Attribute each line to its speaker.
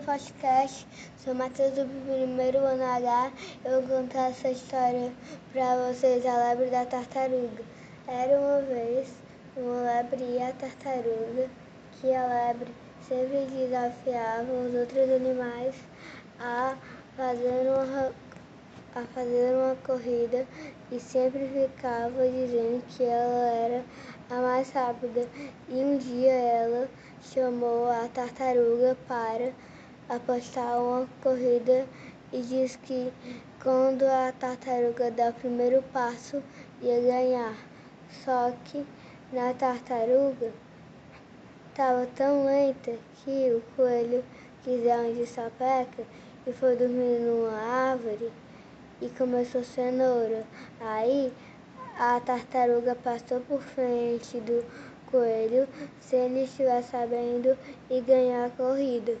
Speaker 1: podcast. Sou Matheus do primeiro ano H. Eu vou contar essa história para vocês, a lebre da tartaruga. Era uma vez uma lebre e a tartaruga, que a lebre sempre desafiava os outros animais a fazer uma, a fazer uma corrida e sempre ficava dizendo que ela era a mais rápida. E um dia ela chamou a tartaruga para apostar uma corrida e disse que quando a tartaruga dá o primeiro passo ia ganhar. Só que na tartaruga estava tão lenta que o coelho quis dar um de sapeca e foi dormir numa árvore e começou cenoura. Aí a tartaruga passou por frente do coelho sem ele estiver sabendo e ganhar a corrida.